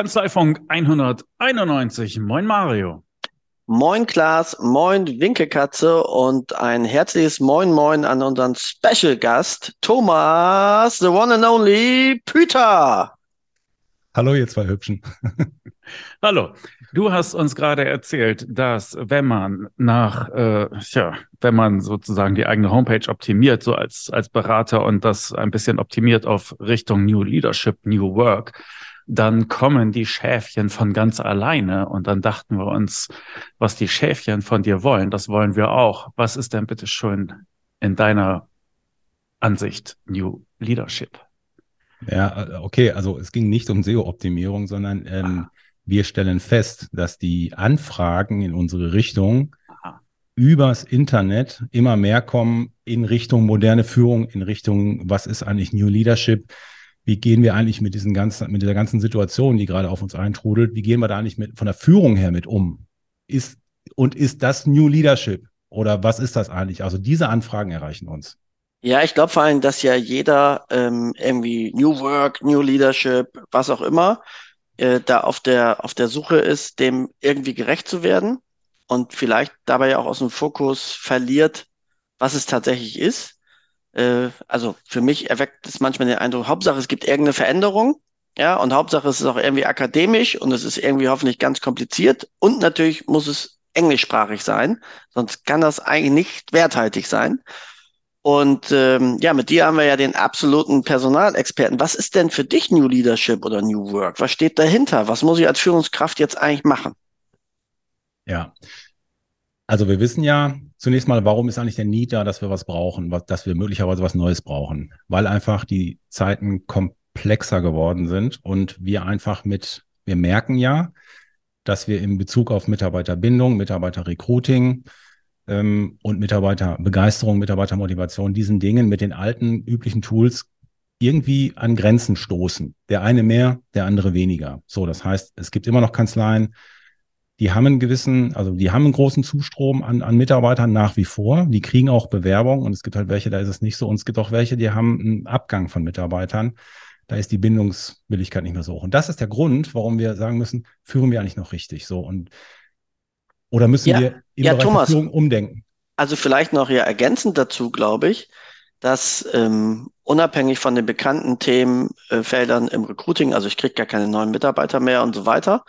Kanzleifunk 191. Moin Mario. Moin Klaas, moin Winkelkatze und ein herzliches Moin Moin an unseren Special Gast Thomas, the one and only Peter. Hallo, ihr zwei Hübschen. Hallo. Du hast uns gerade erzählt, dass wenn man nach, äh, ja, wenn man sozusagen die eigene Homepage optimiert, so als, als Berater und das ein bisschen optimiert auf Richtung New Leadership, New Work, dann kommen die Schäfchen von ganz alleine. Und dann dachten wir uns, was die Schäfchen von dir wollen, das wollen wir auch. Was ist denn bitte schön in deiner Ansicht New Leadership? Ja, okay, also es ging nicht um SEO-Optimierung, sondern ähm, ah. wir stellen fest, dass die Anfragen in unsere Richtung übers Internet immer mehr kommen in Richtung moderne Führung, in Richtung, was ist eigentlich New Leadership? Wie gehen wir eigentlich mit diesen ganzen, mit dieser ganzen Situation, die gerade auf uns eintrudelt, wie gehen wir da eigentlich mit, von der Führung her mit um? Ist, und ist das New Leadership? Oder was ist das eigentlich? Also diese Anfragen erreichen uns. Ja, ich glaube vor allem, dass ja jeder ähm, irgendwie New Work, New Leadership, was auch immer, äh, da auf der, auf der Suche ist, dem irgendwie gerecht zu werden und vielleicht dabei auch aus dem Fokus verliert, was es tatsächlich ist. Äh, also für mich erweckt es manchmal den Eindruck, Hauptsache es gibt irgendeine Veränderung, ja, und Hauptsache es ist auch irgendwie akademisch und es ist irgendwie hoffentlich ganz kompliziert und natürlich muss es englischsprachig sein, sonst kann das eigentlich nicht werthaltig sein. Und ähm, ja, mit dir haben wir ja den absoluten Personalexperten. Was ist denn für dich New Leadership oder New Work? Was steht dahinter? Was muss ich als Führungskraft jetzt eigentlich machen? Ja, also wir wissen ja zunächst mal, warum ist eigentlich der Need da, dass wir was brauchen, was, dass wir möglicherweise was Neues brauchen? Weil einfach die Zeiten komplexer geworden sind und wir einfach mit, wir merken ja, dass wir in Bezug auf Mitarbeiterbindung, Mitarbeiterrecruiting, ähm, und Mitarbeiterbegeisterung, Mitarbeitermotivation, diesen Dingen mit den alten üblichen Tools irgendwie an Grenzen stoßen. Der eine mehr, der andere weniger. So, das heißt, es gibt immer noch Kanzleien, die haben einen gewissen, also die haben einen großen Zustrom an, an Mitarbeitern nach wie vor. Die kriegen auch Bewerbung und es gibt halt welche, da ist es nicht so. Und es gibt auch welche, die haben einen Abgang von Mitarbeitern. Da ist die Bindungswilligkeit nicht mehr so hoch. Und das ist der Grund, warum wir sagen müssen, führen wir eigentlich noch richtig so. Und oder müssen ja, wir im ja, Bereich Thomas, Führung umdenken? Also vielleicht noch ja ergänzend dazu, glaube ich, dass ähm, unabhängig von den bekannten Themenfeldern im Recruiting, also ich kriege gar keine neuen Mitarbeiter mehr und so weiter,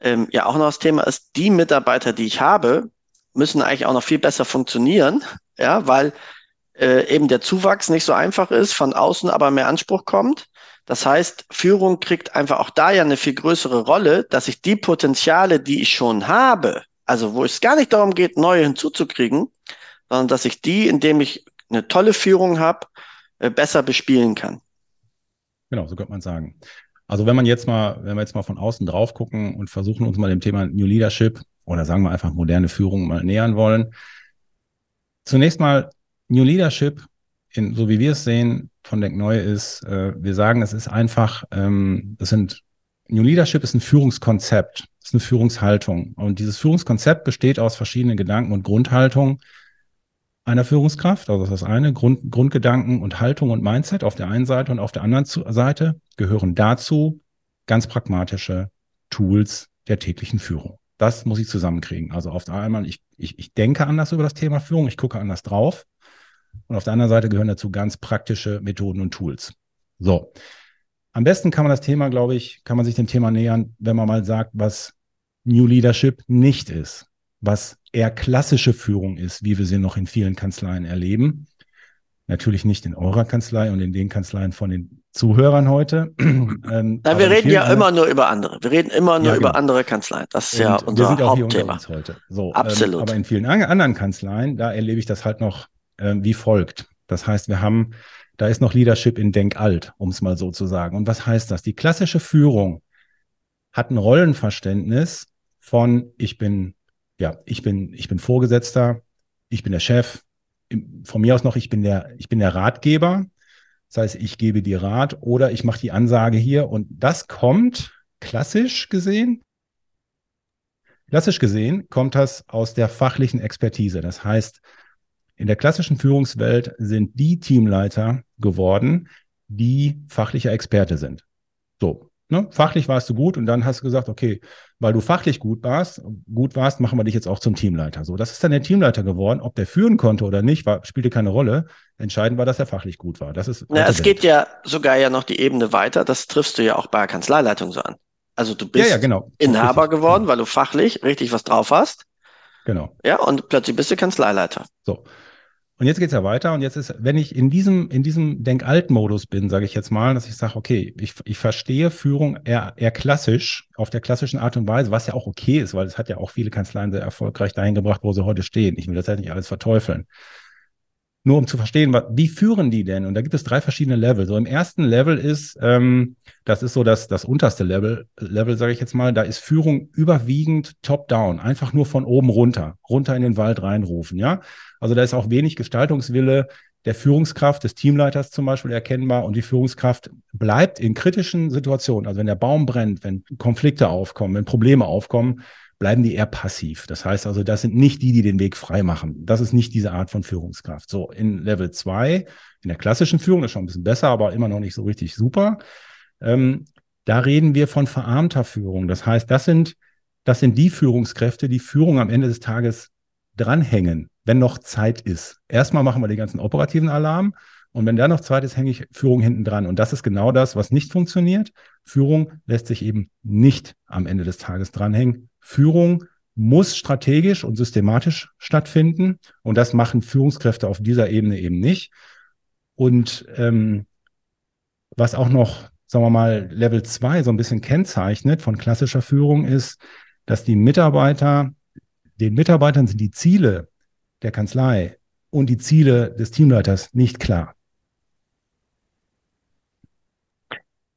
ähm, ja auch noch das Thema ist, die Mitarbeiter, die ich habe, müssen eigentlich auch noch viel besser funktionieren, ja, weil äh, eben der Zuwachs nicht so einfach ist, von außen aber mehr Anspruch kommt. Das heißt, Führung kriegt einfach auch da ja eine viel größere Rolle, dass ich die Potenziale, die ich schon habe, also wo es gar nicht darum geht, neue hinzuzukriegen, sondern dass ich die, indem ich eine tolle Führung habe, äh, besser bespielen kann. Genau, so könnte man sagen. Also wenn man jetzt mal, wenn wir jetzt mal von außen drauf gucken und versuchen uns mal dem Thema New Leadership oder sagen wir einfach moderne Führung mal nähern wollen. Zunächst mal New Leadership, in, so wie wir es sehen, von Denk Neu ist, äh, wir sagen, es ist einfach, ähm, das sind New Leadership ist ein Führungskonzept ist eine Führungshaltung. Und dieses Führungskonzept besteht aus verschiedenen Gedanken und Grundhaltungen einer Führungskraft. Also das ist das eine, Grund, Grundgedanken und Haltung und Mindset auf der einen Seite und auf der anderen Seite gehören dazu ganz pragmatische Tools der täglichen Führung. Das muss ich zusammenkriegen. Also auf der einen ich, ich, ich denke anders über das Thema Führung, ich gucke anders drauf. Und auf der anderen Seite gehören dazu ganz praktische Methoden und Tools. So. Am besten kann man das Thema, glaube ich, kann man sich dem Thema nähern, wenn man mal sagt, was New Leadership nicht ist, was eher klassische Führung ist, wie wir sie noch in vielen Kanzleien erleben. Natürlich nicht in eurer Kanzlei und in den Kanzleien von den Zuhörern heute. ähm, Nein, wir reden ja immer nur über andere. Wir reden immer nur ja, genau. über andere Kanzleien. Das ist und ja unser wir sind auch Hauptthema. Hier heute. So, ähm, Absolut. Ähm, aber in vielen anderen Kanzleien, da erlebe ich das halt noch äh, wie folgt. Das heißt, wir haben, da ist noch Leadership in Denk alt, um es mal so zu sagen. Und was heißt das? Die klassische Führung hat ein Rollenverständnis, von ich bin, ja, ich bin, ich bin Vorgesetzter, ich bin der Chef, von mir aus noch, ich bin der, ich bin der Ratgeber. Das heißt, ich gebe dir Rat oder ich mache die Ansage hier und das kommt klassisch gesehen. Klassisch gesehen kommt das aus der fachlichen Expertise. Das heißt, in der klassischen Führungswelt sind die Teamleiter geworden, die fachlicher Experte sind. So, Ne? Fachlich warst du gut und dann hast du gesagt, okay, weil du fachlich gut warst, gut warst, machen wir dich jetzt auch zum Teamleiter. So, das ist dann der Teamleiter geworden. Ob der führen konnte oder nicht, war, spielte keine Rolle. Entscheidend war, dass er fachlich gut war. Das ist. Ja, es geht ja sogar ja noch die Ebene weiter. Das triffst du ja auch bei der Kanzleileitung so an. Also du bist ja, ja, genau. Inhaber richtig. geworden, weil du fachlich richtig was drauf hast. Genau. Ja, und plötzlich bist du Kanzleileiter. So. Und jetzt geht's ja weiter. Und jetzt ist, wenn ich in diesem, in diesem Denk-Alt-Modus bin, sage ich jetzt mal, dass ich sage, okay, ich, ich verstehe Führung eher, eher klassisch, auf der klassischen Art und Weise, was ja auch okay ist, weil es hat ja auch viele Kanzleien sehr erfolgreich dahin gebracht, wo sie heute stehen. Ich will das ja nicht alles verteufeln. Nur um zu verstehen, wie führen die denn? Und da gibt es drei verschiedene Level. So im ersten Level ist, ähm, das ist so das, das unterste Level, Level sage ich jetzt mal, da ist Führung überwiegend top-down, einfach nur von oben runter, runter in den Wald reinrufen, ja. Also da ist auch wenig Gestaltungswille der Führungskraft, des Teamleiters zum Beispiel erkennbar und die Führungskraft bleibt in kritischen Situationen, also wenn der Baum brennt, wenn Konflikte aufkommen, wenn Probleme aufkommen, bleiben die eher passiv. Das heißt also, das sind nicht die, die den Weg frei machen. Das ist nicht diese Art von Führungskraft. So, in Level 2, in der klassischen Führung, das ist schon ein bisschen besser, aber immer noch nicht so richtig super. Ähm, da reden wir von verarmter Führung. Das heißt, das sind, das sind die Führungskräfte, die Führung am Ende des Tages dranhängen, wenn noch Zeit ist. Erstmal machen wir den ganzen operativen Alarm und wenn da noch Zeit ist, hänge ich Führung hinten dran. Und das ist genau das, was nicht funktioniert. Führung lässt sich eben nicht am Ende des Tages dranhängen. Führung muss strategisch und systematisch stattfinden. Und das machen Führungskräfte auf dieser Ebene eben nicht. Und ähm, was auch noch, sagen wir mal, Level 2 so ein bisschen kennzeichnet von klassischer Führung ist, dass die Mitarbeiter, den Mitarbeitern sind die Ziele der Kanzlei und die Ziele des Teamleiters nicht klar.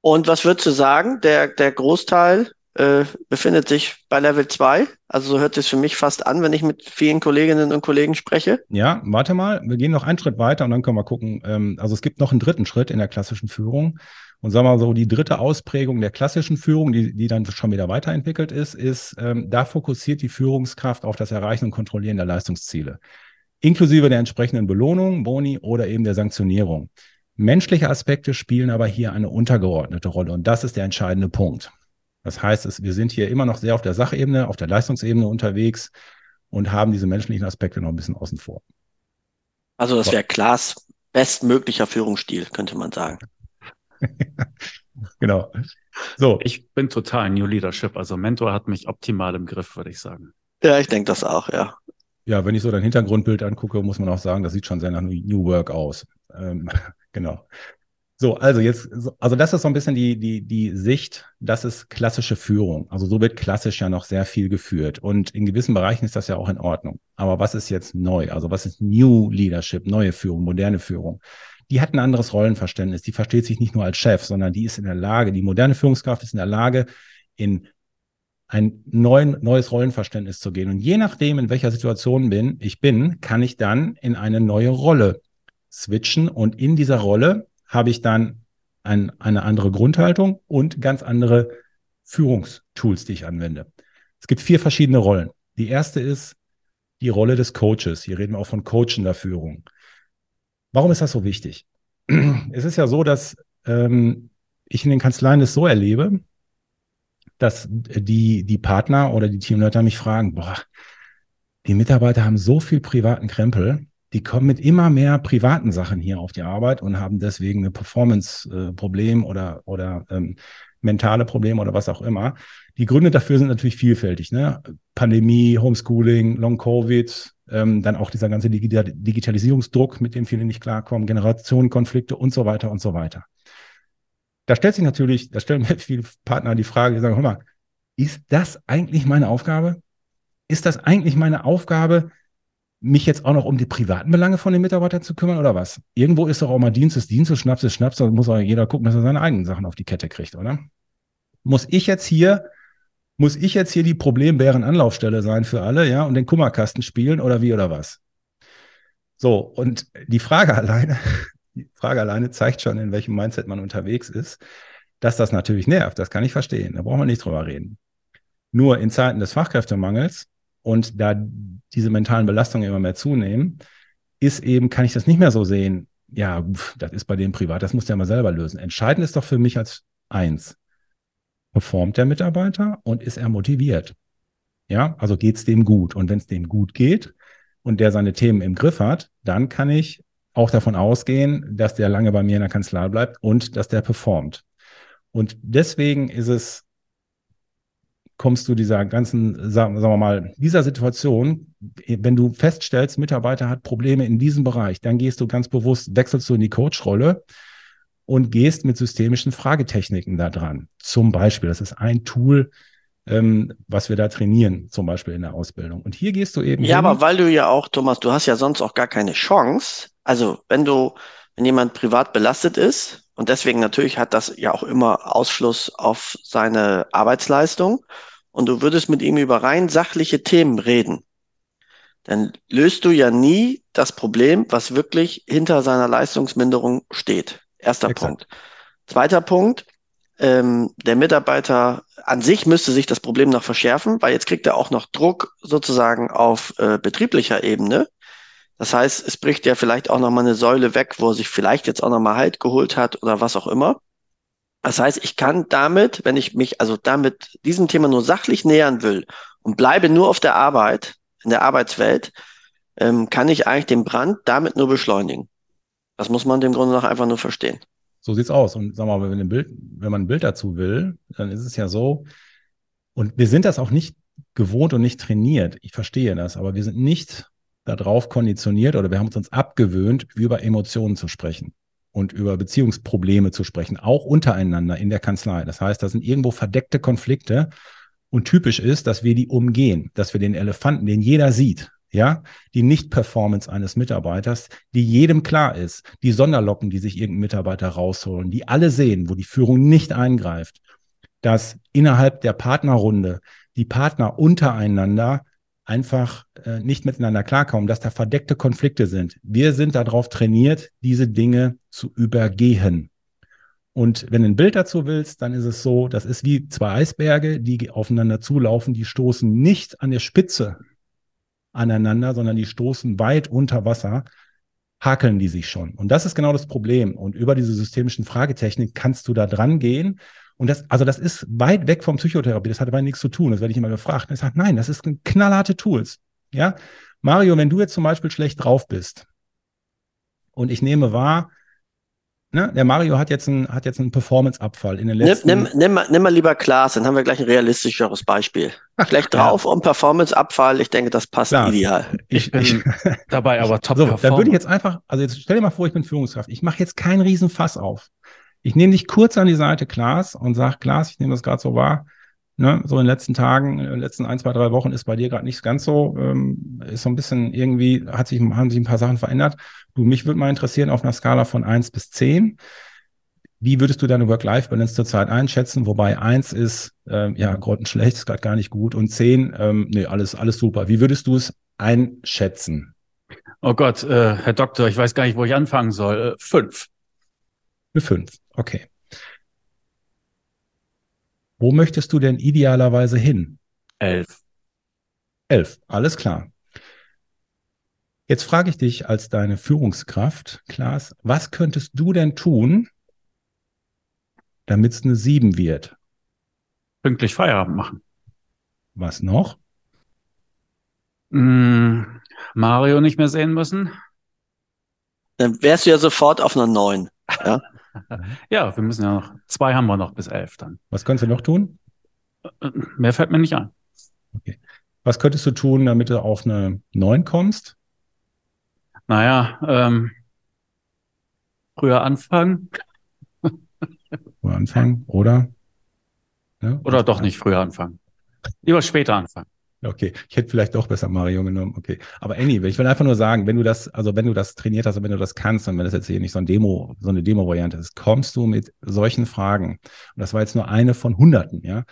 Und was würdest du sagen? Der, der Großteil äh, befindet sich bei Level 2. Also so hört es für mich fast an, wenn ich mit vielen Kolleginnen und Kollegen spreche. Ja, warte mal, wir gehen noch einen Schritt weiter und dann können wir gucken. Ähm, also es gibt noch einen dritten Schritt in der klassischen Führung. Und sagen wir mal so, die dritte Ausprägung der klassischen Führung, die, die dann schon wieder weiterentwickelt ist, ist, ähm, da fokussiert die Führungskraft auf das Erreichen und Kontrollieren der Leistungsziele. Inklusive der entsprechenden Belohnung, Boni oder eben der Sanktionierung. Menschliche Aspekte spielen aber hier eine untergeordnete Rolle und das ist der entscheidende Punkt. Das heißt, wir sind hier immer noch sehr auf der Sachebene, auf der Leistungsebene unterwegs und haben diese menschlichen Aspekte noch ein bisschen außen vor. Also das wäre Klaas bestmöglicher Führungsstil, könnte man sagen. genau. So. Ich bin total New Leadership. Also Mentor hat mich optimal im Griff, würde ich sagen. Ja, ich denke das auch, ja. Ja, wenn ich so dein Hintergrundbild angucke, muss man auch sagen, das sieht schon sehr nach New Work aus. Ähm, genau. So, also jetzt, also das ist so ein bisschen die, die, die Sicht, das ist klassische Führung. Also so wird klassisch ja noch sehr viel geführt. Und in gewissen Bereichen ist das ja auch in Ordnung. Aber was ist jetzt neu? Also was ist New Leadership, neue Führung, moderne Führung? Die hat ein anderes Rollenverständnis. Die versteht sich nicht nur als Chef, sondern die ist in der Lage, die moderne Führungskraft ist in der Lage, in ein neuen, neues Rollenverständnis zu gehen. Und je nachdem, in welcher Situation bin, ich bin, kann ich dann in eine neue Rolle switchen und in dieser Rolle habe ich dann ein, eine andere Grundhaltung und ganz andere Führungstools, die ich anwende. Es gibt vier verschiedene Rollen. Die erste ist die Rolle des Coaches. Hier reden wir auch von coachender Führung. Warum ist das so wichtig? Es ist ja so, dass ähm, ich in den Kanzleien es so erlebe, dass die, die Partner oder die Teamleiter mich fragen, boah, die Mitarbeiter haben so viel privaten Krempel, die kommen mit immer mehr privaten Sachen hier auf die Arbeit und haben deswegen ein Performance-Problem oder, oder ähm, mentale Probleme oder was auch immer. Die Gründe dafür sind natürlich vielfältig. Ne? Pandemie, Homeschooling, Long-Covid, ähm, dann auch dieser ganze Digital Digitalisierungsdruck, mit dem viele nicht klarkommen, Generationenkonflikte und so weiter und so weiter. Da stellt sich natürlich, da stellen mir viele Partner die Frage, die sagen, hör mal, ist das eigentlich meine Aufgabe? Ist das eigentlich meine Aufgabe, mich jetzt auch noch um die privaten Belange von den Mitarbeitern zu kümmern oder was? Irgendwo ist doch auch mal Dienst ist Dienst, ist Schnaps ist Schnaps, da muss auch jeder gucken, dass er seine eigenen Sachen auf die Kette kriegt, oder? Muss ich jetzt hier, muss ich jetzt hier die Problembären-Anlaufstelle sein für alle, ja, und den Kummerkasten spielen oder wie oder was? So, und die Frage alleine, die Frage alleine zeigt schon, in welchem Mindset man unterwegs ist, dass das natürlich nervt, das kann ich verstehen, da brauchen wir nicht drüber reden. Nur in Zeiten des Fachkräftemangels und da diese mentalen Belastungen immer mehr zunehmen, ist eben, kann ich das nicht mehr so sehen, ja, das ist bei dem privat, das muss der mal selber lösen. Entscheidend ist doch für mich als eins. performt der Mitarbeiter und ist er motiviert? Ja, also geht es dem gut. Und wenn es dem gut geht und der seine Themen im Griff hat, dann kann ich auch davon ausgehen, dass der lange bei mir in der Kanzlei bleibt und dass der performt. Und deswegen ist es, kommst du dieser ganzen, sagen, wir mal, dieser Situation, wenn du feststellst, Mitarbeiter hat Probleme in diesem Bereich, dann gehst du ganz bewusst, wechselst du in die Coach-Rolle und gehst mit systemischen Fragetechniken da dran. Zum Beispiel, das ist ein Tool, ähm, was wir da trainieren, zum Beispiel in der Ausbildung. Und hier gehst du eben. Ja, hin. aber weil du ja auch, Thomas, du hast ja sonst auch gar keine Chance. Also, wenn du, wenn jemand privat belastet ist, und deswegen natürlich hat das ja auch immer Ausschluss auf seine Arbeitsleistung, und du würdest mit ihm über rein sachliche Themen reden, dann löst du ja nie das Problem, was wirklich hinter seiner Leistungsminderung steht. Erster Exakt. Punkt. Zweiter Punkt, ähm, der Mitarbeiter an sich müsste sich das Problem noch verschärfen, weil jetzt kriegt er auch noch Druck sozusagen auf äh, betrieblicher Ebene. Das heißt, es bricht ja vielleicht auch noch mal eine Säule weg, wo er sich vielleicht jetzt auch noch mal Halt geholt hat oder was auch immer. Das heißt, ich kann damit, wenn ich mich also damit diesem Thema nur sachlich nähern will und bleibe nur auf der Arbeit, in der Arbeitswelt, ähm, kann ich eigentlich den Brand damit nur beschleunigen. Das muss man dem Grunde nach einfach nur verstehen. So sieht's aus. Und sag mal, wenn, Bild, wenn man ein Bild dazu will, dann ist es ja so, und wir sind das auch nicht gewohnt und nicht trainiert. Ich verstehe das, aber wir sind nicht darauf konditioniert oder wir haben uns abgewöhnt, über Emotionen zu sprechen und über Beziehungsprobleme zu sprechen, auch untereinander in der Kanzlei. Das heißt, da sind irgendwo verdeckte Konflikte und typisch ist, dass wir die umgehen, dass wir den Elefanten, den jeder sieht, ja, die Nicht-Performance eines Mitarbeiters, die jedem klar ist, die Sonderlocken, die sich irgendein Mitarbeiter rausholen, die alle sehen, wo die Führung nicht eingreift, dass innerhalb der Partnerrunde die Partner untereinander einfach äh, nicht miteinander klarkommen, dass da verdeckte Konflikte sind. Wir sind darauf trainiert, diese Dinge zu übergehen. Und wenn du ein Bild dazu willst, dann ist es so, das ist wie zwei Eisberge, die aufeinander zulaufen, die stoßen nicht an der Spitze aneinander, sondern die stoßen weit unter Wasser, hakeln die sich schon. Und das ist genau das Problem. Und über diese systemischen Fragetechnik kannst du da dran gehen. Und das, also das ist weit weg vom Psychotherapie. Das hat aber nichts zu tun. Das werde ich immer gefragt. Und ich sage, nein, das ist knallharte Tools. Ja, Mario, wenn du jetzt zum Beispiel schlecht drauf bist und ich nehme wahr, Ne? Der Mario hat jetzt einen, hat jetzt einen Performance-Abfall in den letzten. Nimm, nimm, nimm, mal, nimm mal lieber Klaas, dann haben wir gleich ein realistischeres Beispiel. Schlecht drauf ja. und Performance-Abfall, ich denke, das passt Klaas. ideal. Ich bin dabei aber top. So, dann würde ich jetzt einfach, also jetzt stell dir mal vor, ich bin Führungskraft. Ich mache jetzt keinen Riesenfass auf. Ich nehme dich kurz an die Seite, Klaas, und sag, Klaas, ich nehme das gerade so wahr. Ne, so in den letzten Tagen, in den letzten ein, zwei, drei Wochen ist bei dir gerade nicht ganz so, ähm, ist so ein bisschen irgendwie, hat sich, haben sich ein paar Sachen verändert. Du, mich würde mal interessieren auf einer Skala von eins bis zehn. Wie würdest du deine Work-Life-Balance zurzeit einschätzen? Wobei eins ist, ähm, ja, grottenschlecht, ist gerade gar nicht gut. Und zehn, ähm, nee, alles, alles super. Wie würdest du es einschätzen? Oh Gott, äh, Herr Doktor, ich weiß gar nicht, wo ich anfangen soll. Äh, fünf. Eine fünf, okay. Wo möchtest du denn idealerweise hin? Elf. Elf, alles klar. Jetzt frage ich dich als deine Führungskraft, Klaas, was könntest du denn tun, damit es eine sieben wird? Pünktlich Feierabend machen. Was noch? Mm, Mario nicht mehr sehen müssen. Dann wärst du ja sofort auf einer neun. Ja? ja, wir müssen ja noch, zwei haben wir noch bis elf dann. Was könntest du noch tun? Äh, mehr fällt mir nicht ein. Okay. Was könntest du tun, damit du auf eine neun kommst? Naja, ähm, früher anfangen. früher anfangen, oder? Ja, oder doch nicht früher anfangen. Lieber später anfangen. Okay, ich hätte vielleicht doch besser Mario genommen. Okay, aber anyway, ich will einfach nur sagen, wenn du das, also wenn du das trainiert hast und wenn du das kannst und wenn das jetzt hier nicht so ein Demo, so eine Demo-Variante ist, kommst du mit solchen Fragen. Und das war jetzt nur eine von Hunderten, ja.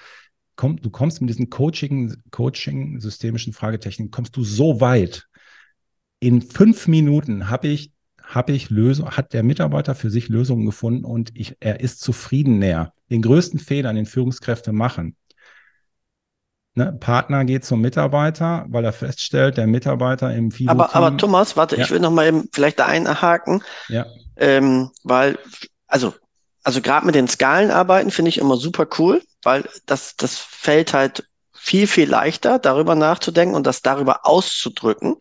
Komm, du kommst mit diesen Coaching, Coaching, systemischen Fragetechniken, kommst du so weit. In fünf Minuten habe ich habe ich Lösung, hat der Mitarbeiter für sich Lösungen gefunden und ich, er ist zufrieden näher. Den größten Fehler, den Führungskräfte machen, Ne, Partner geht zum Mitarbeiter, weil er feststellt, der Mitarbeiter im FIBO. Aber, aber Thomas, warte, ja. ich will noch mal eben vielleicht da einhaken. Ja. Ähm, weil, also also gerade mit den Skalenarbeiten finde ich immer super cool, weil das, das fällt halt viel, viel leichter, darüber nachzudenken und das darüber auszudrücken.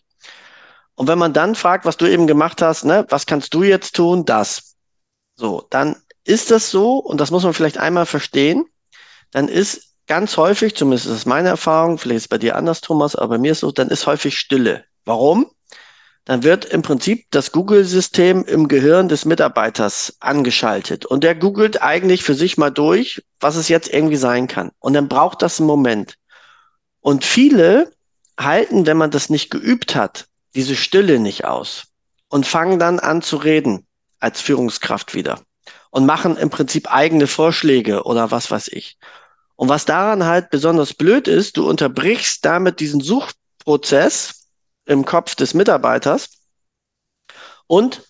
Und wenn man dann fragt, was du eben gemacht hast, ne, was kannst du jetzt tun? Das. So, dann ist das so, und das muss man vielleicht einmal verstehen, dann ist ganz häufig, zumindest ist es meine Erfahrung, vielleicht ist es bei dir anders, Thomas, aber bei mir ist so, dann ist häufig Stille. Warum? Dann wird im Prinzip das Google-System im Gehirn des Mitarbeiters angeschaltet und der googelt eigentlich für sich mal durch, was es jetzt irgendwie sein kann. Und dann braucht das einen Moment. Und viele halten, wenn man das nicht geübt hat, diese Stille nicht aus und fangen dann an zu reden als Führungskraft wieder und machen im Prinzip eigene Vorschläge oder was weiß ich. Und was daran halt besonders blöd ist, du unterbrichst damit diesen Suchprozess im Kopf des Mitarbeiters und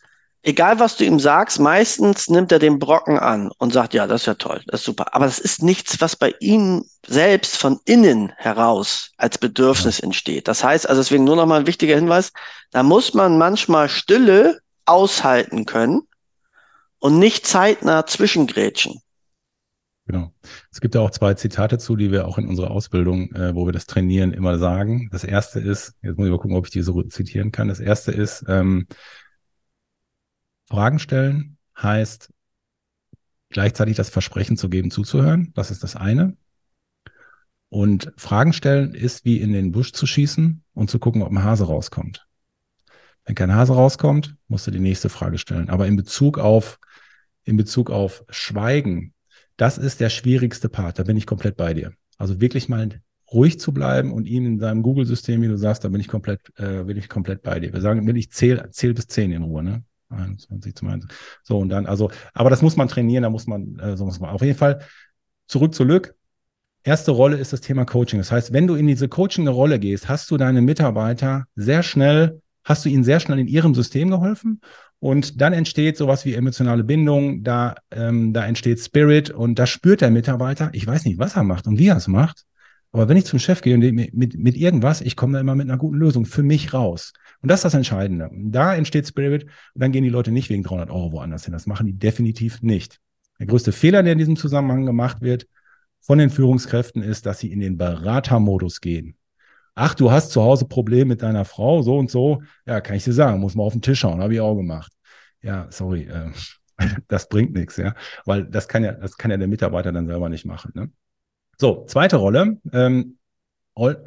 egal was du ihm sagst, meistens nimmt er den Brocken an und sagt, ja, das ist ja toll, das ist super. Aber das ist nichts, was bei ihm selbst von innen heraus als Bedürfnis entsteht. Das heißt, also deswegen nur noch mal ein wichtiger Hinweis, da muss man manchmal Stille aushalten können und nicht zeitnah zwischengrätschen. Genau. Es gibt ja auch zwei Zitate zu, die wir auch in unserer Ausbildung, äh, wo wir das trainieren, immer sagen. Das erste ist, jetzt muss ich mal gucken, ob ich die so zitieren kann. Das erste ist, ähm, Fragen stellen heißt gleichzeitig das Versprechen zu geben, zuzuhören. Das ist das eine. Und Fragen stellen ist wie in den Busch zu schießen und zu gucken, ob ein Hase rauskommt. Wenn kein Hase rauskommt, musst du die nächste Frage stellen. Aber in Bezug auf, in Bezug auf Schweigen, das ist der schwierigste Part. Da bin ich komplett bei dir. Also wirklich mal ruhig zu bleiben und ihn in seinem Google-System, wie du sagst, da bin ich komplett, äh, bin ich komplett bei dir. Wir sagen, wenn ich zähle, zähl bis zehn in Ruhe, ne? 21 zum 1. So, und dann, also, aber das muss man trainieren, da muss man, äh, so muss man. Auf jeden Fall zurück zu Lück. Erste Rolle ist das Thema Coaching. Das heißt, wenn du in diese Coaching-Rolle gehst, hast du deine Mitarbeiter sehr schnell, hast du ihnen sehr schnell in ihrem System geholfen und dann entsteht sowas wie emotionale Bindung, da, ähm, da entsteht Spirit und da spürt der Mitarbeiter, ich weiß nicht, was er macht und wie er es macht, aber wenn ich zum Chef gehe und mit, mit, mit irgendwas, ich komme da immer mit einer guten Lösung für mich raus. Und das ist das Entscheidende. Da entsteht Spirit und dann gehen die Leute nicht wegen 300 Euro woanders hin. Das machen die definitiv nicht. Der größte Fehler, der in diesem Zusammenhang gemacht wird von den Führungskräften, ist, dass sie in den Beratermodus gehen. Ach, du hast zu Hause Probleme mit deiner Frau, so und so. Ja, kann ich dir sagen, muss man auf den Tisch schauen, habe ich auch gemacht. Ja, sorry, äh, das bringt nichts, ja, weil das kann ja, das kann ja der Mitarbeiter dann selber nicht machen. Ne? So, zweite Rolle, ähm,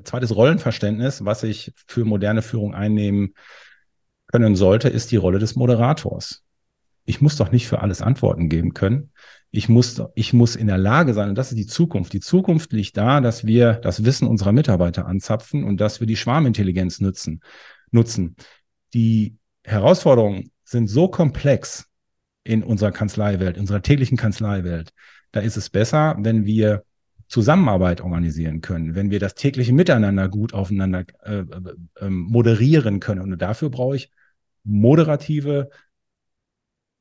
zweites Rollenverständnis, was ich für moderne Führung einnehmen können sollte, ist die Rolle des Moderators. Ich muss doch nicht für alles Antworten geben können. Ich muss, ich muss in der Lage sein, und das ist die Zukunft. Die Zukunft liegt da, dass wir das Wissen unserer Mitarbeiter anzapfen und dass wir die Schwarmintelligenz nutzen. nutzen. Die Herausforderungen sind so komplex in unserer Kanzleiwelt, in unserer täglichen Kanzleiwelt. Da ist es besser, wenn wir Zusammenarbeit organisieren können, wenn wir das tägliche Miteinander gut aufeinander äh, äh, moderieren können. Und dafür brauche ich moderative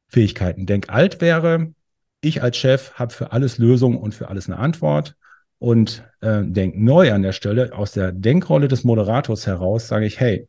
Fähigkeiten. Denk alt wäre, ich als Chef habe für alles Lösungen und für alles eine Antwort. Und äh, denk neu an der Stelle, aus der Denkrolle des Moderators heraus, sage ich, hey,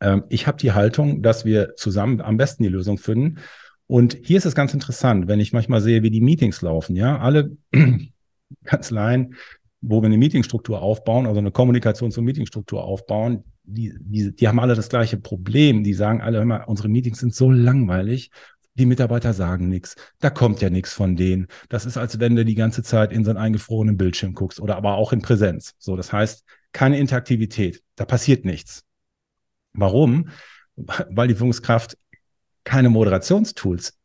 äh, ich habe die Haltung, dass wir zusammen am besten die Lösung finden. Und hier ist es ganz interessant, wenn ich manchmal sehe, wie die Meetings laufen. Ja, alle Kanzleien, wo wir eine Meetingstruktur aufbauen, also eine Kommunikations- und Meetingstruktur aufbauen, die, die, die haben alle das gleiche Problem. Die sagen alle immer, unsere Meetings sind so langweilig. Die Mitarbeiter sagen nichts. Da kommt ja nichts von denen. Das ist, als wenn du die ganze Zeit in so einen eingefrorenen Bildschirm guckst oder aber auch in Präsenz. So, das heißt, keine Interaktivität. Da passiert nichts. Warum? Weil die Führungskraft keine Moderationstools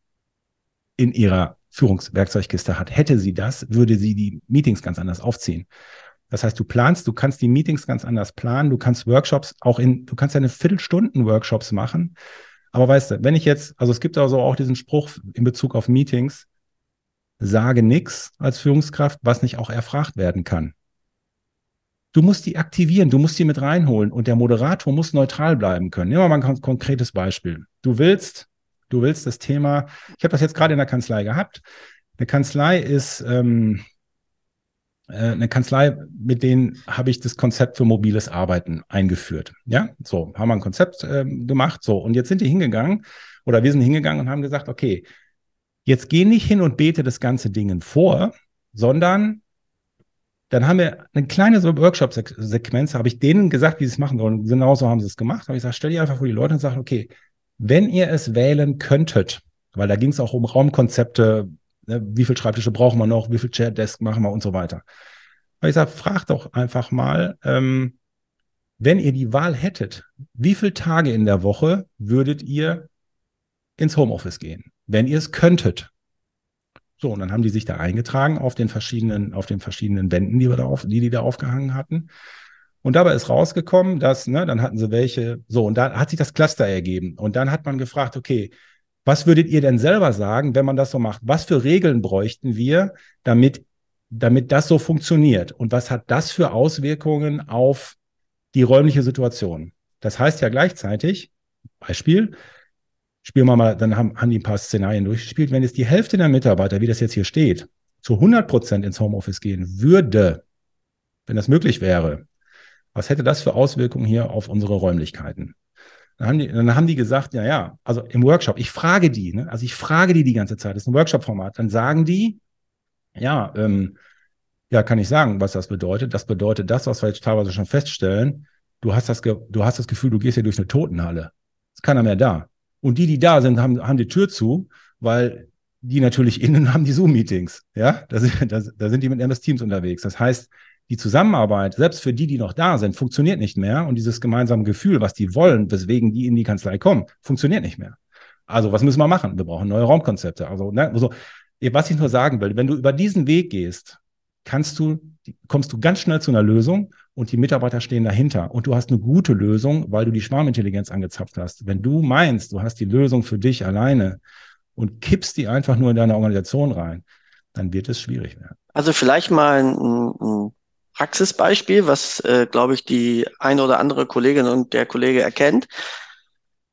in ihrer Führungswerkzeugkiste hat. Hätte sie das, würde sie die Meetings ganz anders aufziehen. Das heißt, du planst, du kannst die Meetings ganz anders planen, du kannst Workshops auch in, du kannst eine Viertelstunden Workshops machen. Aber weißt du, wenn ich jetzt, also es gibt also auch diesen Spruch in Bezug auf Meetings, sage nichts als Führungskraft, was nicht auch erfragt werden kann. Du musst die aktivieren, du musst die mit reinholen und der Moderator muss neutral bleiben können. Nehmen wir mal ein konkretes Beispiel. Du willst Du willst das Thema, ich habe das jetzt gerade in der Kanzlei gehabt. Eine Kanzlei ist ähm, äh, eine Kanzlei, mit denen habe ich das Konzept für mobiles Arbeiten eingeführt. Ja, so haben wir ein Konzept ähm, gemacht. So und jetzt sind die hingegangen oder wir sind hingegangen und haben gesagt, okay, Jetzt geh nicht hin und bete das ganze Ding vor, sondern dann haben wir eine kleine so Workshop-Sequenz, habe ich denen gesagt, wie sie es machen sollen. Genauso haben sie es gemacht. Habe ich gesagt, stell dir einfach vor die Leute und sag, okay, wenn ihr es wählen könntet, weil da ging es auch um Raumkonzepte, ne, wie viel Schreibtische brauchen wir noch, wie viel Chair-Desk machen wir und so weiter. Habe ich gesagt, fragt doch einfach mal, ähm, wenn ihr die Wahl hättet, wie viele Tage in der Woche würdet ihr ins Homeoffice gehen, wenn ihr es könntet? So, und dann haben die sich da eingetragen auf den verschiedenen, auf den verschiedenen Wänden, die wir da auf, die, die da aufgehangen hatten. Und dabei ist rausgekommen, dass, ne, dann hatten sie welche, so, und da hat sich das Cluster ergeben. Und dann hat man gefragt, okay, was würdet ihr denn selber sagen, wenn man das so macht? Was für Regeln bräuchten wir, damit, damit das so funktioniert? Und was hat das für Auswirkungen auf die räumliche Situation? Das heißt ja gleichzeitig, Beispiel, spielen wir mal, dann haben, haben die ein paar Szenarien durchgespielt. Wenn jetzt die Hälfte der Mitarbeiter, wie das jetzt hier steht, zu 100 Prozent ins Homeoffice gehen würde, wenn das möglich wäre, was hätte das für Auswirkungen hier auf unsere Räumlichkeiten? Dann haben die, dann haben die gesagt, ja, ja, also im Workshop, ich frage die, ne? also ich frage die die ganze Zeit, das ist ein Workshop-Format, dann sagen die, ja, ähm, ja, kann ich sagen, was das bedeutet. Das bedeutet das, was wir jetzt teilweise schon feststellen. Du hast das, du hast das Gefühl, du gehst hier durch eine Totenhalle. Ist keiner mehr da. Und die, die da sind, haben, haben die Tür zu, weil die natürlich innen haben die Zoom-Meetings. Ja, da sind, da, da sind die mit MS Teams unterwegs. Das heißt, die Zusammenarbeit, selbst für die, die noch da sind, funktioniert nicht mehr. Und dieses gemeinsame Gefühl, was die wollen, weswegen die in die Kanzlei kommen, funktioniert nicht mehr. Also, was müssen wir machen? Wir brauchen neue Raumkonzepte. Also, ne, also was ich nur sagen will, wenn du über diesen Weg gehst, kannst du, kommst du ganz schnell zu einer Lösung und die Mitarbeiter stehen dahinter und du hast eine gute Lösung, weil du die Schwarmintelligenz angezapft hast. Wenn du meinst, du hast die Lösung für dich alleine und kippst die einfach nur in deine Organisation rein, dann wird es schwierig werden. Also vielleicht mal ein, ein Praxisbeispiel, was, äh, glaube ich, die eine oder andere Kollegin und der Kollege erkennt.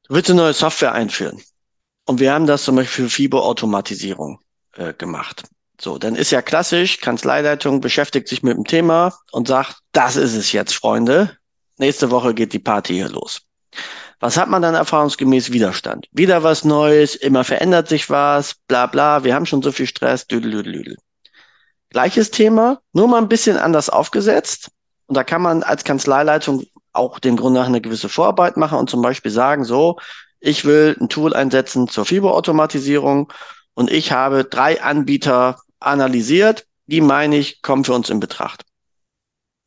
Du willst eine neue Software einführen. Und wir haben das zum Beispiel für FIBO-Automatisierung äh, gemacht. So, dann ist ja klassisch, Kanzleileitung beschäftigt sich mit dem Thema und sagt, das ist es jetzt, Freunde. Nächste Woche geht die Party hier los. Was hat man dann erfahrungsgemäß Widerstand? Wieder was Neues, immer verändert sich was, bla bla, wir haben schon so viel Stress, düdel, düdel, düdel. Gleiches Thema, nur mal ein bisschen anders aufgesetzt. Und da kann man als Kanzleileitung auch dem Grunde nach eine gewisse Vorarbeit machen und zum Beispiel sagen, so, ich will ein Tool einsetzen zur FIBO-Automatisierung und ich habe drei Anbieter analysiert, die meine ich, kommen für uns in Betracht.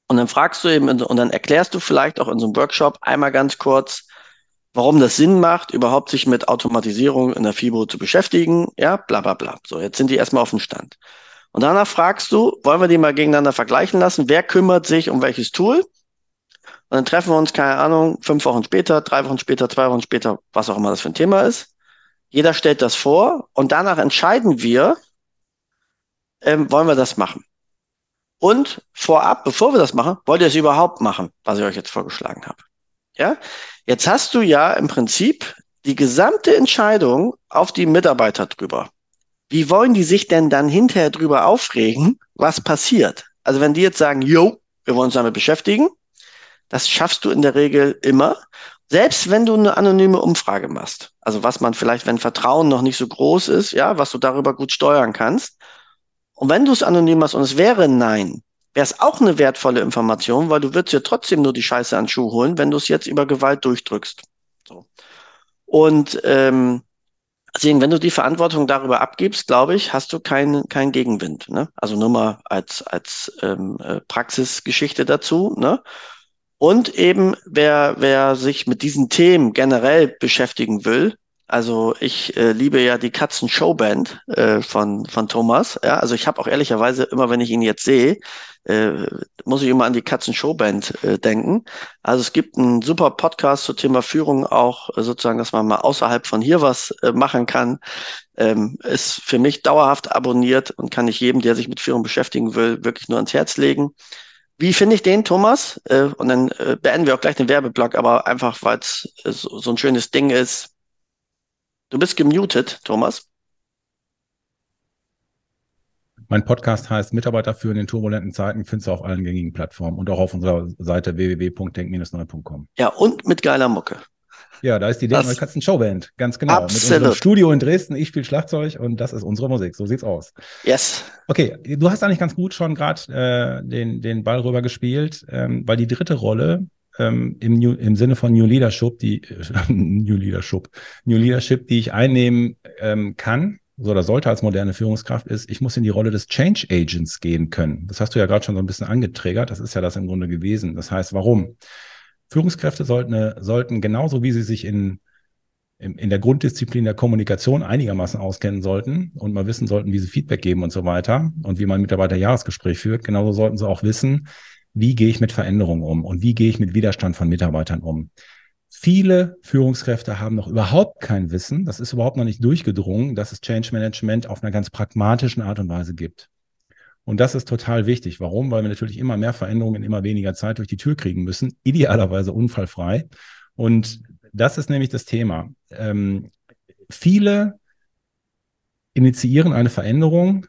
Und dann fragst du eben und dann erklärst du vielleicht auch in so einem Workshop einmal ganz kurz, warum das Sinn macht, überhaupt sich mit Automatisierung in der FIBO zu beschäftigen. Ja, bla bla bla. So, jetzt sind die erstmal auf dem Stand. Und danach fragst du, wollen wir die mal gegeneinander vergleichen lassen? Wer kümmert sich um welches Tool? Und dann treffen wir uns, keine Ahnung, fünf Wochen später, drei Wochen später, zwei Wochen später, was auch immer das für ein Thema ist. Jeder stellt das vor und danach entscheiden wir, ähm, wollen wir das machen? Und vorab, bevor wir das machen, wollt ihr es überhaupt machen, was ich euch jetzt vorgeschlagen habe? Ja? Jetzt hast du ja im Prinzip die gesamte Entscheidung auf die Mitarbeiter drüber. Wie wollen die sich denn dann hinterher drüber aufregen, was passiert? Also wenn die jetzt sagen, yo, wir wollen uns damit beschäftigen, das schaffst du in der Regel immer. Selbst wenn du eine anonyme Umfrage machst, also was man vielleicht, wenn Vertrauen noch nicht so groß ist, ja, was du darüber gut steuern kannst, und wenn du es anonym machst und es wäre Nein, wäre es auch eine wertvolle Information, weil du würdest ja trotzdem nur die Scheiße an Schuh holen, wenn du es jetzt über Gewalt durchdrückst. So. Und ähm, deswegen, wenn du die Verantwortung darüber abgibst, glaube ich, hast du keinen keinen Gegenwind. Ne? Also nur mal als als ähm, äh, Praxisgeschichte dazu. Ne? Und eben, wer, wer sich mit diesen Themen generell beschäftigen will, also ich äh, liebe ja die Katzen Showband äh, von von Thomas. Ja, also ich habe auch ehrlicherweise immer, wenn ich ihn jetzt sehe, äh, muss ich immer an die Katzen Showband äh, denken. Also es gibt einen super Podcast zum Thema Führung auch äh, sozusagen, dass man mal außerhalb von hier was äh, machen kann. Ähm, ist für mich dauerhaft abonniert und kann ich jedem, der sich mit Führung beschäftigen will, wirklich nur ans Herz legen. Wie finde ich den, Thomas? Äh, und dann äh, beenden wir auch gleich den Werbeblock, aber einfach, weil es äh, so, so ein schönes Ding ist Du bist gemutet, Thomas. Mein Podcast heißt Mitarbeiter führen in turbulenten Zeiten, findest du auf allen gängigen Plattformen und auch auf unserer Seite www.denk-neu.com. Ja, und mit geiler Mucke. Ja, da ist die Dänemark Katzen Showband, ganz genau. Absolut. Mit unserem Studio in Dresden, ich spiele Schlagzeug und das ist unsere Musik. So sieht's aus. Yes. Okay, du hast eigentlich ganz gut schon gerade äh, den, den Ball rüber gespielt, ähm, weil die dritte Rolle ähm, im, New, im Sinne von New Leadership, die äh, New Leadership, New Leadership, die ich einnehmen ähm, kann, so oder sollte als moderne Führungskraft, ist, ich muss in die Rolle des Change Agents gehen können. Das hast du ja gerade schon so ein bisschen angeträgert. Das ist ja das im Grunde gewesen. Das heißt, warum? Führungskräfte sollten, sollten genauso wie sie sich in, in, in der Grunddisziplin der Kommunikation einigermaßen auskennen sollten und mal wissen sollten, wie sie Feedback geben und so weiter und wie man Mitarbeiter-Jahresgespräch führt, genauso sollten sie auch wissen, wie gehe ich mit Veränderungen um und wie gehe ich mit Widerstand von Mitarbeitern um. Viele Führungskräfte haben noch überhaupt kein Wissen, das ist überhaupt noch nicht durchgedrungen, dass es Change Management auf einer ganz pragmatischen Art und Weise gibt. Und das ist total wichtig. Warum? Weil wir natürlich immer mehr Veränderungen in immer weniger Zeit durch die Tür kriegen müssen, idealerweise unfallfrei. Und das ist nämlich das Thema. Ähm, viele initiieren eine Veränderung,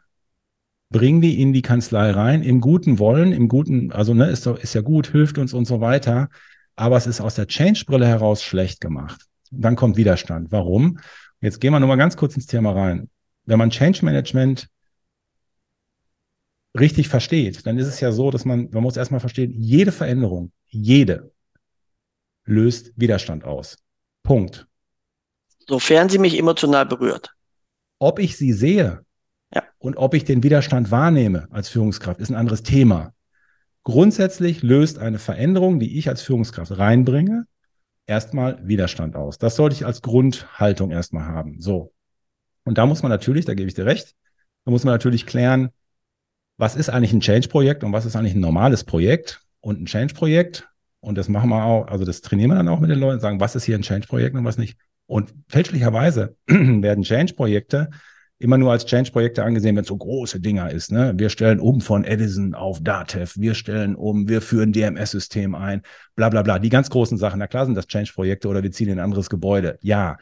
bringen die in die Kanzlei rein, im guten Wollen, im guten, also ne, ist, ist ja gut, hilft uns und so weiter, aber es ist aus der Change-Brille heraus schlecht gemacht. Dann kommt Widerstand. Warum? Jetzt gehen wir nur mal ganz kurz ins Thema rein. Wenn man Change Management richtig versteht, dann ist es ja so, dass man, man muss erstmal verstehen, jede Veränderung, jede löst Widerstand aus. Punkt. Sofern sie mich emotional berührt. Ob ich sie sehe ja. und ob ich den Widerstand wahrnehme als Führungskraft, ist ein anderes Thema. Grundsätzlich löst eine Veränderung, die ich als Führungskraft reinbringe, erstmal Widerstand aus. Das sollte ich als Grundhaltung erstmal haben. So. Und da muss man natürlich, da gebe ich dir recht, da muss man natürlich klären, was ist eigentlich ein Change-Projekt und was ist eigentlich ein normales Projekt und ein Change-Projekt. Und das machen wir auch, also das trainieren wir dann auch mit den Leuten, sagen, was ist hier ein Change-Projekt und was nicht. Und fälschlicherweise werden Change-Projekte immer nur als Change-Projekte angesehen, wenn es so große Dinger ist. Ne? Wir stellen um von Edison auf Datev, wir stellen um, wir führen DMS-System ein, bla bla bla. Die ganz großen Sachen, na klar sind das Change-Projekte oder wir ziehen in ein anderes Gebäude. Ja,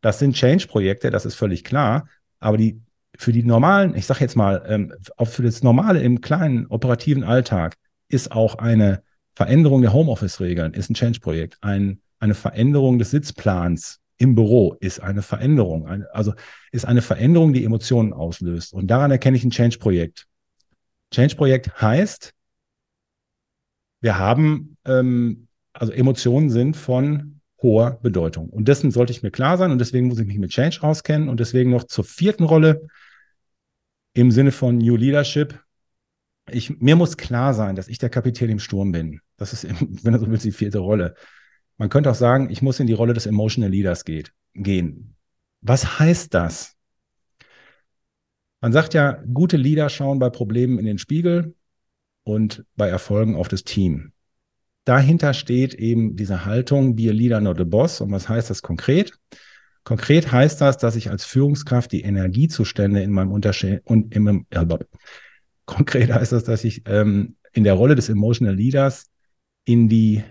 das sind Change-Projekte, das ist völlig klar. Aber die für die normalen, ich sage jetzt mal, ähm, auch für das normale im kleinen operativen Alltag ist auch eine Veränderung der Homeoffice-Regeln, ist ein Change-Projekt. Ein, eine Veränderung des Sitzplans im Büro ist eine Veränderung, eine, also ist eine Veränderung, die Emotionen auslöst. Und daran erkenne ich ein Change-Projekt. Change-Projekt heißt, wir haben, ähm, also Emotionen sind von hoher Bedeutung. Und dessen sollte ich mir klar sein und deswegen muss ich mich mit Change auskennen und deswegen noch zur vierten Rolle, im Sinne von New Leadership. Ich, mir muss klar sein, dass ich der Kapitän im Sturm bin. Das ist, wenn du so willst, die vierte Rolle. Man könnte auch sagen, ich muss in die Rolle des Emotional Leaders geht, gehen. Was heißt das? Man sagt ja, gute Leader schauen bei Problemen in den Spiegel und bei Erfolgen auf das Team. Dahinter steht eben diese Haltung, be a leader, not a boss. Und was heißt das konkret? Konkret heißt das, dass ich als Führungskraft die Energiezustände in meinem Unterschied und im, äh, konkret heißt das, dass ich ähm, in der Rolle des Emotional Leaders in die,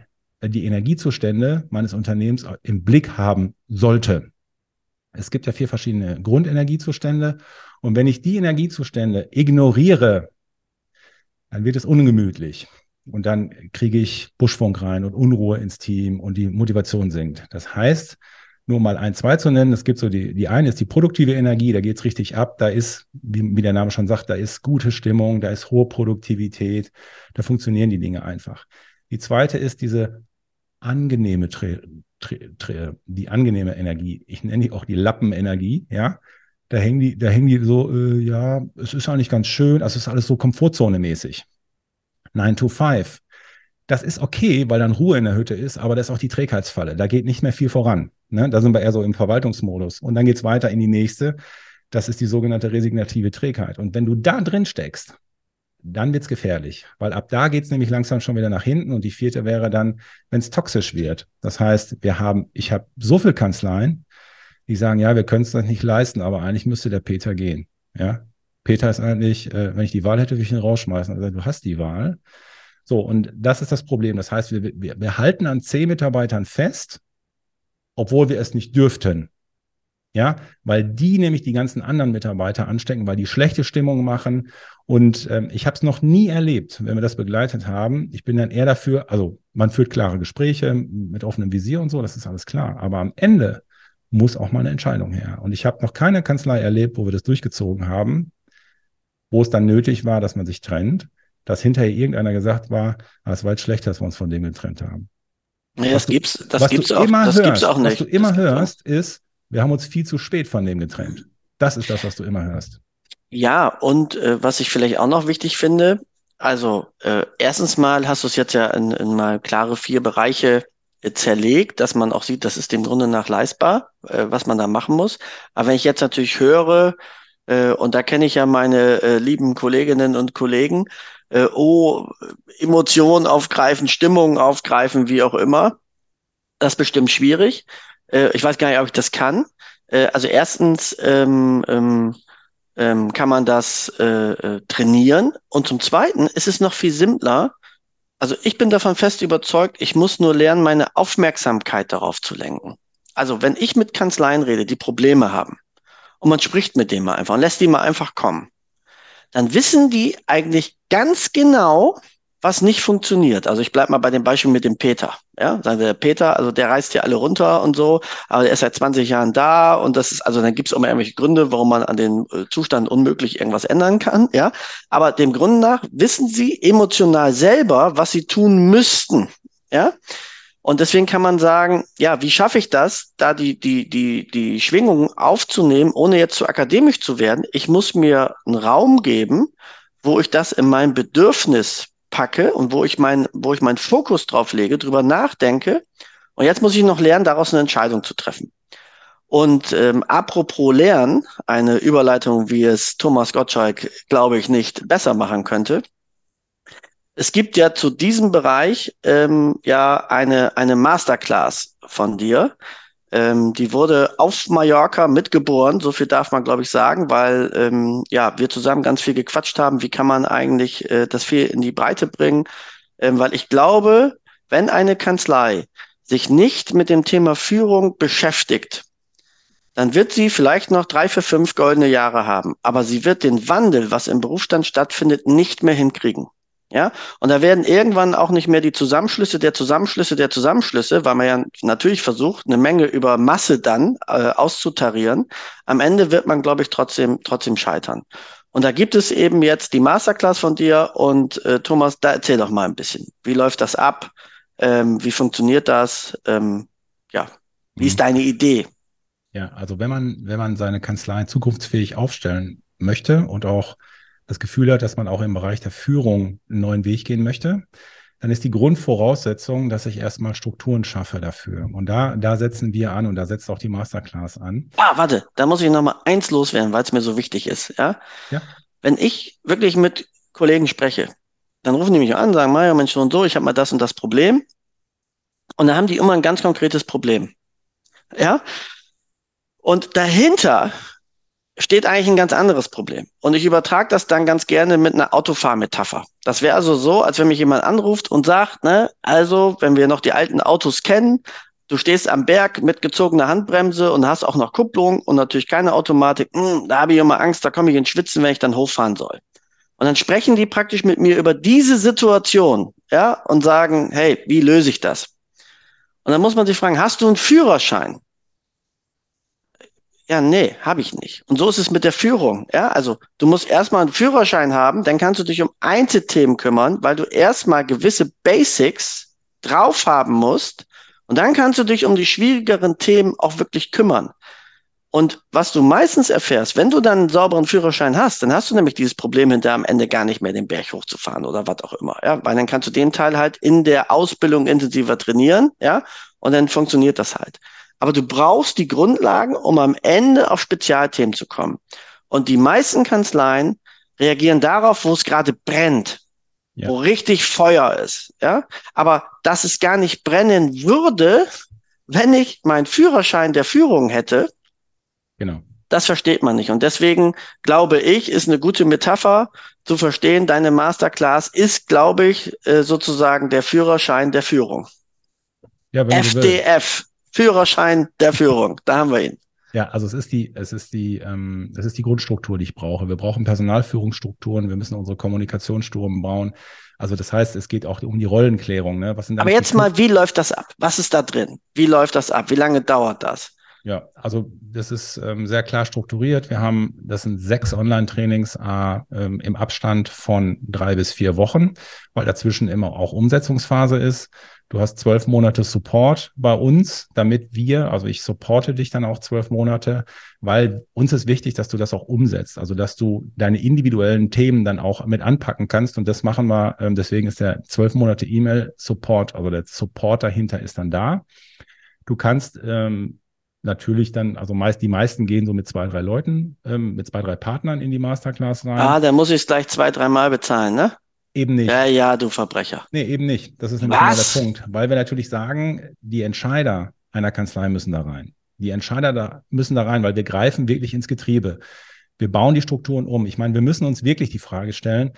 die Energiezustände meines Unternehmens im Blick haben sollte. Es gibt ja vier verschiedene Grundenergiezustände. Und wenn ich die Energiezustände ignoriere, dann wird es ungemütlich. Und dann kriege ich Buschfunk rein und Unruhe ins Team und die Motivation sinkt. Das heißt, nur mal ein, zwei zu nennen. Es gibt so die, die eine ist die produktive Energie, da geht's richtig ab, da ist, wie, wie der Name schon sagt, da ist gute Stimmung, da ist hohe Produktivität, da funktionieren die Dinge einfach. Die zweite ist diese angenehme, die angenehme Energie. Ich nenne die auch die Lappenenergie, ja. Da hängen die, da hängen die so, äh, ja, es ist eigentlich ganz schön, also es ist alles so Komfortzone-mäßig. 9 to 5. Das ist okay, weil dann Ruhe in der Hütte ist, aber das ist auch die Trägheitsfalle. Da geht nicht mehr viel voran. Ne? Da sind wir eher so im Verwaltungsmodus. Und dann geht es weiter in die nächste. Das ist die sogenannte resignative Trägheit. Und wenn du da drin steckst, dann wird es gefährlich, weil ab da geht es nämlich langsam schon wieder nach hinten. Und die vierte wäre dann, wenn es toxisch wird. Das heißt, wir haben, ich habe so viel Kanzleien, die sagen, ja, wir können es das nicht leisten, aber eigentlich müsste der Peter gehen. Ja, Peter ist eigentlich, äh, wenn ich die Wahl hätte, würde ich ihn rausschmeißen. Also du hast die Wahl. So, und das ist das Problem. Das heißt, wir, wir, wir halten an zehn Mitarbeitern fest, obwohl wir es nicht dürften. Ja, weil die nämlich die ganzen anderen Mitarbeiter anstecken, weil die schlechte Stimmung machen. Und ähm, ich habe es noch nie erlebt, wenn wir das begleitet haben. Ich bin dann eher dafür, also man führt klare Gespräche mit offenem Visier und so, das ist alles klar. Aber am Ende muss auch mal eine Entscheidung her. Und ich habe noch keine Kanzlei erlebt, wo wir das durchgezogen haben, wo es dann nötig war, dass man sich trennt, dass hinterher irgendeiner gesagt war, ah, es war jetzt schlecht, dass wir uns von dem getrennt haben. Nee, das du, gibt's, das gibt's auch, das hörst, gibt's auch nicht. Was du immer hörst, ist, wir haben uns viel zu spät von dem getrennt. Das ist das, was du immer hörst. Ja, und äh, was ich vielleicht auch noch wichtig finde, also äh, erstens mal hast du es jetzt ja in, in mal klare vier Bereiche äh, zerlegt, dass man auch sieht, das ist dem Grunde nach leistbar, äh, was man da machen muss. Aber wenn ich jetzt natürlich höre, äh, und da kenne ich ja meine äh, lieben Kolleginnen und Kollegen, äh, oh, Emotionen aufgreifen, Stimmungen aufgreifen, wie auch immer. Das ist bestimmt schwierig. Äh, ich weiß gar nicht, ob ich das kann. Äh, also erstens ähm, ähm, ähm, kann man das äh, äh, trainieren. Und zum Zweiten ist es noch viel simpler. Also ich bin davon fest überzeugt, ich muss nur lernen, meine Aufmerksamkeit darauf zu lenken. Also wenn ich mit Kanzleien rede, die Probleme haben, und man spricht mit denen mal einfach und lässt die mal einfach kommen, dann wissen die eigentlich ganz genau, was nicht funktioniert. Also ich bleibe mal bei dem Beispiel mit dem Peter. Ja, der Peter, also der reißt ja alle runter und so, aber der ist seit 20 Jahren da und das ist, also dann gibt es immer irgendwelche Gründe, warum man an den äh, Zustand unmöglich irgendwas ändern kann. Ja, aber dem Grund nach wissen sie emotional selber, was sie tun müssten. Ja, und deswegen kann man sagen, ja, wie schaffe ich das, da die, die, die, die Schwingungen aufzunehmen, ohne jetzt zu akademisch zu werden? Ich muss mir einen Raum geben, wo ich das in mein Bedürfnis packe und wo ich mein, wo ich meinen Fokus drauf lege, drüber nachdenke. Und jetzt muss ich noch lernen, daraus eine Entscheidung zu treffen. Und ähm, apropos Lernen, eine Überleitung, wie es Thomas Gottschalk, glaube ich, nicht besser machen könnte. Es gibt ja zu diesem Bereich ähm, ja eine, eine Masterclass von dir. Ähm, die wurde auf Mallorca mitgeboren, so viel darf man, glaube ich, sagen, weil ähm, ja wir zusammen ganz viel gequatscht haben. Wie kann man eigentlich äh, das viel in die Breite bringen? Ähm, weil ich glaube, wenn eine Kanzlei sich nicht mit dem Thema Führung beschäftigt, dann wird sie vielleicht noch drei, vier, fünf goldene Jahre haben. Aber sie wird den Wandel, was im Berufsstand stattfindet, nicht mehr hinkriegen. Ja, und da werden irgendwann auch nicht mehr die Zusammenschlüsse der Zusammenschlüsse der Zusammenschlüsse, weil man ja natürlich versucht, eine Menge über Masse dann äh, auszutarieren. Am Ende wird man, glaube ich, trotzdem, trotzdem scheitern. Und da gibt es eben jetzt die Masterclass von dir und äh, Thomas, da erzähl doch mal ein bisschen. Wie läuft das ab? Ähm, wie funktioniert das? Ähm, ja, wie ist mhm. deine Idee? Ja, also wenn man, wenn man seine Kanzlei zukunftsfähig aufstellen möchte und auch das Gefühl hat, dass man auch im Bereich der Führung einen neuen Weg gehen möchte, dann ist die Grundvoraussetzung, dass ich erstmal Strukturen schaffe dafür. Und da, da setzen wir an und da setzt auch die Masterclass an. Ah, warte, da muss ich nochmal eins loswerden, weil es mir so wichtig ist. Ja? ja. Wenn ich wirklich mit Kollegen spreche, dann rufen die mich an, sagen, Mario, Mensch, so und so, ich habe mal das und das Problem. Und dann haben die immer ein ganz konkretes Problem. Ja? Und dahinter steht eigentlich ein ganz anderes Problem. Und ich übertrage das dann ganz gerne mit einer Autofahrmetapher. Das wäre also so, als wenn mich jemand anruft und sagt, ne, also, wenn wir noch die alten Autos kennen, du stehst am Berg mit gezogener Handbremse und hast auch noch Kupplung und natürlich keine Automatik, hm, da habe ich immer Angst, da komme ich ins Schwitzen, wenn ich dann hochfahren soll. Und dann sprechen die praktisch mit mir über diese Situation, ja, und sagen, hey, wie löse ich das? Und dann muss man sich fragen, hast du einen Führerschein? Ja, nee, habe ich nicht. Und so ist es mit der Führung. Ja, also du musst erstmal einen Führerschein haben, dann kannst du dich um Einzelthemen kümmern, weil du erstmal gewisse Basics drauf haben musst. Und dann kannst du dich um die schwierigeren Themen auch wirklich kümmern. Und was du meistens erfährst, wenn du dann einen sauberen Führerschein hast, dann hast du nämlich dieses Problem hinter am Ende gar nicht mehr den Berg hochzufahren oder was auch immer. Ja, weil dann kannst du den Teil halt in der Ausbildung intensiver trainieren. Ja, und dann funktioniert das halt. Aber du brauchst die Grundlagen, um am Ende auf Spezialthemen zu kommen. Und die meisten Kanzleien reagieren darauf, wo es gerade brennt, ja. wo richtig Feuer ist. Ja, aber dass es gar nicht brennen würde, wenn ich meinen Führerschein der Führung hätte. Genau. Das versteht man nicht. Und deswegen glaube ich, ist eine gute Metapher zu verstehen, deine Masterclass ist, glaube ich, äh, sozusagen der Führerschein der Führung. Ja, FDF. Führerschein der Führung. Da haben wir ihn. Ja, also es ist die, es ist die, ähm, es ist die Grundstruktur, die ich brauche. Wir brauchen Personalführungsstrukturen, wir müssen unsere Kommunikationsstrukturen bauen. Also das heißt, es geht auch um die Rollenklärung. Ne? Was sind Aber jetzt mal, wie läuft das ab? Was ist da drin? Wie läuft das ab? Wie lange dauert das? Ja, also das ist ähm, sehr klar strukturiert. Wir haben, das sind sechs Online-Trainings äh, ähm, im Abstand von drei bis vier Wochen, weil dazwischen immer auch Umsetzungsphase ist. Du hast zwölf Monate Support bei uns, damit wir, also ich supporte dich dann auch zwölf Monate, weil uns ist wichtig, dass du das auch umsetzt, also dass du deine individuellen Themen dann auch mit anpacken kannst und das machen wir, ähm, deswegen ist der zwölf Monate E-Mail-Support, also der Support dahinter ist dann da. Du kannst ähm, natürlich dann, also meist die meisten gehen so mit zwei, drei Leuten, ähm, mit zwei, drei Partnern in die Masterclass rein. Ah, dann muss ich es gleich zwei, dreimal bezahlen, ne? Eben nicht. Ja, ja, du Verbrecher. Nee, eben nicht. Das ist nämlich genau der Punkt. Weil wir natürlich sagen, die Entscheider einer Kanzlei müssen da rein. Die Entscheider da müssen da rein, weil wir greifen wirklich ins Getriebe. Wir bauen die Strukturen um. Ich meine, wir müssen uns wirklich die Frage stellen,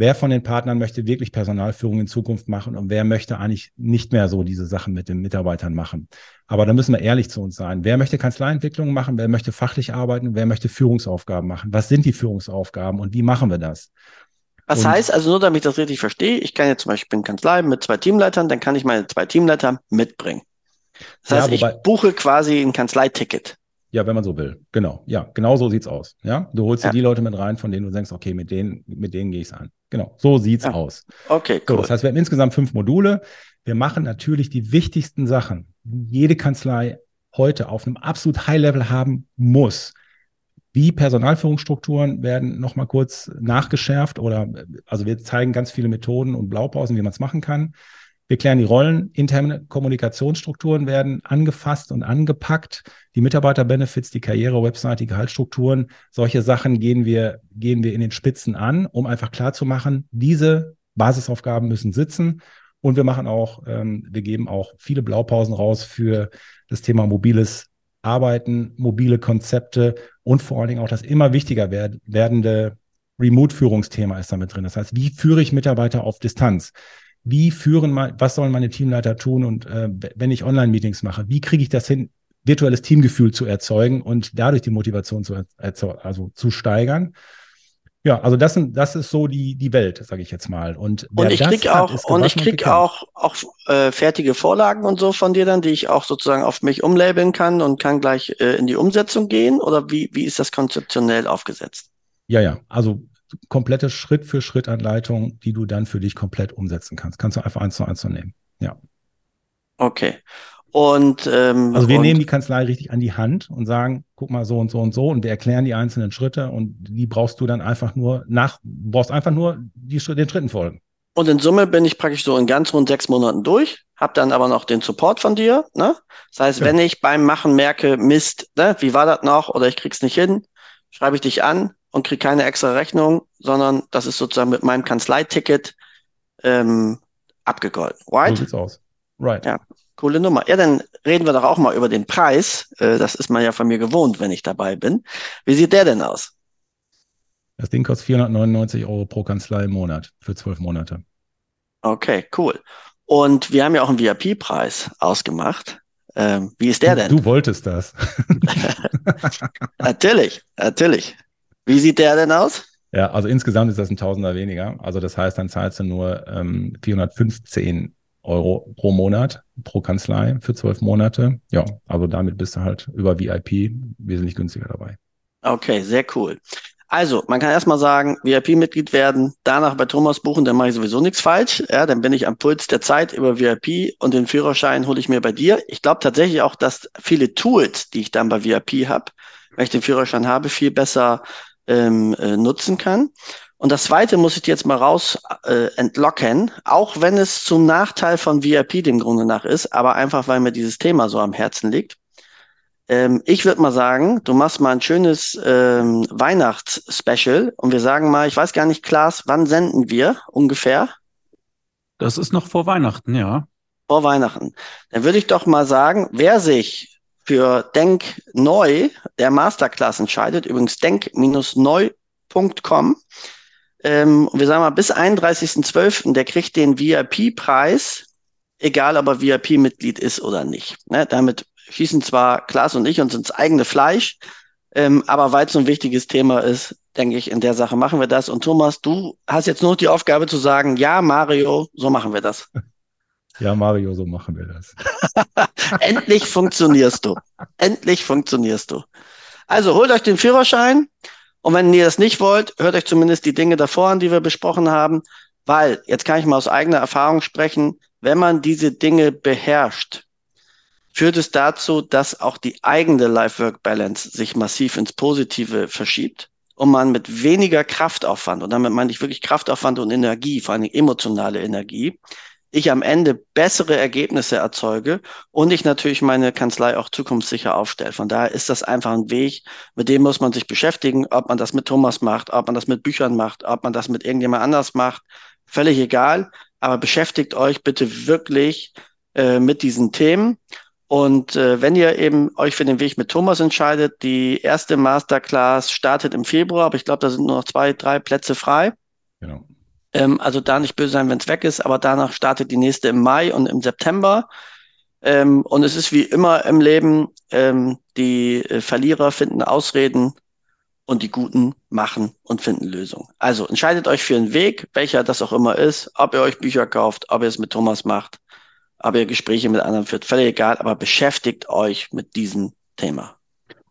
wer von den Partnern möchte wirklich Personalführung in Zukunft machen und wer möchte eigentlich nicht mehr so diese Sachen mit den Mitarbeitern machen. Aber da müssen wir ehrlich zu uns sein. Wer möchte Kanzleientwicklung machen? Wer möchte fachlich arbeiten? Wer möchte Führungsaufgaben machen? Was sind die Führungsaufgaben und wie machen wir das? Was und heißt also nur, damit ich das richtig verstehe, ich kann jetzt zum Beispiel in Kanzlei mit zwei Teamleitern, dann kann ich meine zwei Teamleiter mitbringen. Das heißt, ja, wobei, ich buche quasi ein Kanzleiticket. Ja, wenn man so will. Genau. Ja, genau so sieht's aus. Ja, du holst ja. dir die Leute mit rein, von denen du denkst, okay, mit denen, mit denen gehe ich's an. Genau. So sieht's ja. aus. Okay, cool. So, das heißt, wir haben insgesamt fünf Module. Wir machen natürlich die wichtigsten Sachen, die jede Kanzlei heute auf einem absolut High Level haben muss. Wie Personalführungsstrukturen werden nochmal kurz nachgeschärft oder also wir zeigen ganz viele Methoden und Blaupausen, wie man es machen kann. Wir klären die Rollen, interne Kommunikationsstrukturen werden angefasst und angepackt, die Mitarbeiterbenefits, die Karriere-Website, die Gehaltsstrukturen, solche Sachen gehen wir, gehen wir in den Spitzen an, um einfach klarzumachen, diese Basisaufgaben müssen sitzen. Und wir machen auch, ähm, wir geben auch viele Blaupausen raus für das Thema mobiles Arbeiten, mobile Konzepte und vor allen Dingen auch das immer wichtiger werdende Remote-Führungsthema ist damit drin. Das heißt, wie führe ich Mitarbeiter auf Distanz? Wie führen mal, was sollen meine Teamleiter tun? Und äh, wenn ich Online-Meetings mache, wie kriege ich das hin, virtuelles Teamgefühl zu erzeugen und dadurch die Motivation zu, also zu steigern? Ja, also das, sind, das ist so die, die Welt, sage ich jetzt mal. Und, und ich krieg auch, und ich krieg auch, auch äh, fertige Vorlagen und so von dir dann, die ich auch sozusagen auf mich umlabeln kann und kann gleich äh, in die Umsetzung gehen? Oder wie, wie ist das konzeptionell aufgesetzt? Ja, ja, also komplette Schritt für Schritt Anleitung, die du dann für dich komplett umsetzen kannst. Kannst du einfach eins zu eins nehmen. Ja. Okay. Und ähm, also wir und, nehmen die Kanzlei richtig an die Hand und sagen, guck mal so und so und so und wir erklären die einzelnen Schritte und die brauchst du dann einfach nur nach, brauchst einfach nur die, den Schritten folgen. Und in Summe bin ich praktisch so in ganz rund sechs Monaten durch, habe dann aber noch den Support von dir. Ne? Das heißt, ja. wenn ich beim Machen merke, Mist, ne, wie war das noch oder ich krieg's nicht hin, schreibe ich dich an und krieg keine extra Rechnung, sondern das ist sozusagen mit meinem Kanzleiticket ähm, abgegolten. Right? So sieht's aus. Right. Ja. Coole Nummer. Ja, dann reden wir doch auch mal über den Preis. Äh, das ist man ja von mir gewohnt, wenn ich dabei bin. Wie sieht der denn aus? Das Ding kostet 499 Euro pro Kanzlei im Monat für zwölf Monate. Okay, cool. Und wir haben ja auch einen VIP-Preis ausgemacht. Ähm, wie ist der denn? Du wolltest das. natürlich, natürlich. Wie sieht der denn aus? Ja, also insgesamt ist das ein Tausender weniger. Also das heißt, dann zahlst du nur ähm, 415 Euro pro Monat, pro Kanzlei für zwölf Monate. Ja, also damit bist du halt über VIP wesentlich günstiger dabei. Okay, sehr cool. Also, man kann erstmal sagen, VIP-Mitglied werden, danach bei Thomas buchen, dann mache ich sowieso nichts falsch. Ja, dann bin ich am Puls der Zeit über VIP und den Führerschein hole ich mir bei dir. Ich glaube tatsächlich auch, dass viele Tools, die ich dann bei VIP habe, wenn ich den Führerschein habe, viel besser ähm, äh, nutzen kann. Und das zweite muss ich dir jetzt mal raus äh, entlocken, auch wenn es zum Nachteil von VIP dem Grunde nach ist, aber einfach weil mir dieses Thema so am Herzen liegt. Ähm, ich würde mal sagen, du machst mal ein schönes ähm, Weihnachtsspecial und wir sagen mal, ich weiß gar nicht, Klaas, wann senden wir ungefähr? Das ist noch vor Weihnachten, ja. Vor Weihnachten. Dann würde ich doch mal sagen, wer sich für Denk Neu der Masterclass entscheidet, übrigens denk-neu.com, ähm, wir sagen mal, bis 31.12., der kriegt den VIP-Preis, egal ob er VIP-Mitglied ist oder nicht. Ne? Damit schießen zwar Klaas und ich uns ins eigene Fleisch, ähm, aber weil es so ein wichtiges Thema ist, denke ich, in der Sache machen wir das. Und Thomas, du hast jetzt nur die Aufgabe zu sagen, ja, Mario, so machen wir das. Ja, Mario, so machen wir das. Endlich funktionierst du. Endlich funktionierst du. Also holt euch den Führerschein und wenn ihr das nicht wollt, hört euch zumindest die Dinge davor an, die wir besprochen haben, weil, jetzt kann ich mal aus eigener Erfahrung sprechen, wenn man diese Dinge beherrscht, führt es dazu, dass auch die eigene Life-Work-Balance sich massiv ins Positive verschiebt und man mit weniger Kraftaufwand, und damit meine ich wirklich Kraftaufwand und Energie, vor allem emotionale Energie, ich am Ende bessere Ergebnisse erzeuge und ich natürlich meine Kanzlei auch zukunftssicher aufstelle. Von daher ist das einfach ein Weg, mit dem muss man sich beschäftigen, ob man das mit Thomas macht, ob man das mit Büchern macht, ob man das mit irgendjemand anders macht, völlig egal. Aber beschäftigt euch bitte wirklich äh, mit diesen Themen. Und äh, wenn ihr eben euch für den Weg mit Thomas entscheidet, die erste Masterclass startet im Februar, aber ich glaube, da sind nur noch zwei, drei Plätze frei. Genau. Ähm, also da nicht böse sein, wenn es weg ist, aber danach startet die nächste im Mai und im September. Ähm, und es ist wie immer im Leben, ähm, die äh, Verlierer finden Ausreden und die Guten machen und finden Lösungen. Also entscheidet euch für einen Weg, welcher das auch immer ist, ob ihr euch Bücher kauft, ob ihr es mit Thomas macht, ob ihr Gespräche mit anderen führt, völlig egal, aber beschäftigt euch mit diesem Thema.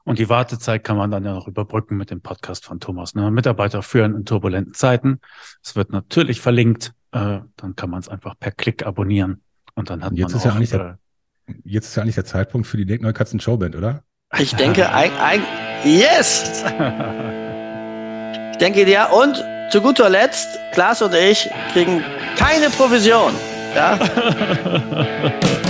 Und die Wartezeit kann man dann ja noch überbrücken mit dem Podcast von Thomas. Ne? Mitarbeiter führen in turbulenten Zeiten. Es wird natürlich verlinkt. Äh, dann kann man es einfach per Klick abonnieren. Und dann hat jetzt man ist auch, ja eigentlich der, äh, Jetzt ist ja eigentlich der Zeitpunkt für die Katzen Showband, oder? Ich denke, ein, ein, yes! ich denke, ja. Und zu guter Letzt, Klaas und ich kriegen keine Provision. Ja?